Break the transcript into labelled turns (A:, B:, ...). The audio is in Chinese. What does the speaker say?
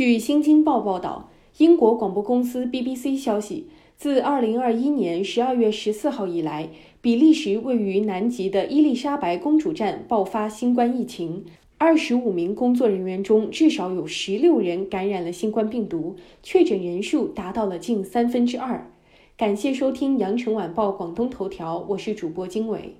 A: 据《新京报》报道，英国广播公司 BBC 消息，自2021年12月14号以来，比利时位于南极的伊丽莎白公主站爆发新冠疫情。二十五名工作人员中，至少有十六人感染了新冠病毒，确诊人数达到了近三分之二。感谢收听羊城晚报广东头条，我是主播经纬。